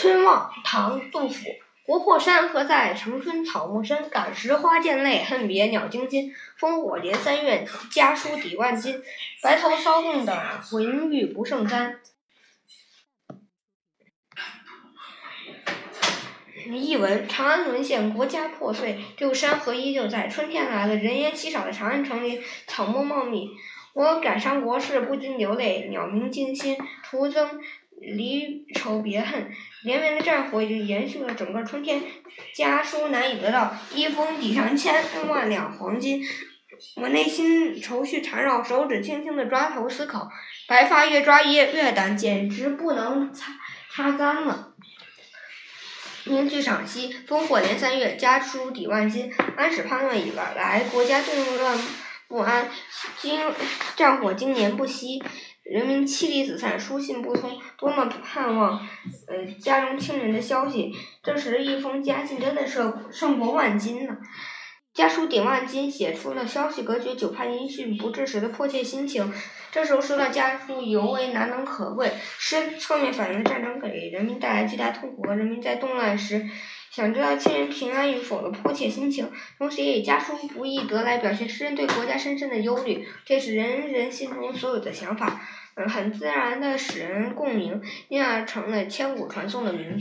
春望，唐·杜甫。国破山河在，城春草木深。感时花溅泪，恨别鸟惊心。烽火连三月，家书抵万金。白头搔更短，浑欲不胜簪。译文：长安沦陷，国家破碎，只有山河依旧在。春天来了，人烟稀少的长安城里，草木茂密。我感伤国事，不禁流泪。鸟鸣惊心，徒增离愁别恨。连绵的战火已经延续了整个春天，家书难以得到，一封抵上千万两黄金。我内心愁绪缠绕，手指轻轻的抓头思考，白发越抓越越淡，简直不能擦擦干了。名句赏析：烽火连三月，家书抵万金。安史叛乱以来，国家动乱不安，经战火经年不息。人民妻离子散，书信不通，多么盼望，呃，家中亲人的消息。这时一封家信真的是胜过万金呢。家书抵万金，写出了消息隔绝、久盼音讯不至时的迫切心情。这时候收到家书尤为难能可贵。诗侧面反映了战争给人民带来巨大痛苦和人民在动乱时想知道亲人平安与否的迫切心情，同时也以家书不易得来表现诗人对国家深深的忧虑。这是人人心中所有的想法。很自然的使人共鸣，因而成了千古传颂的名句。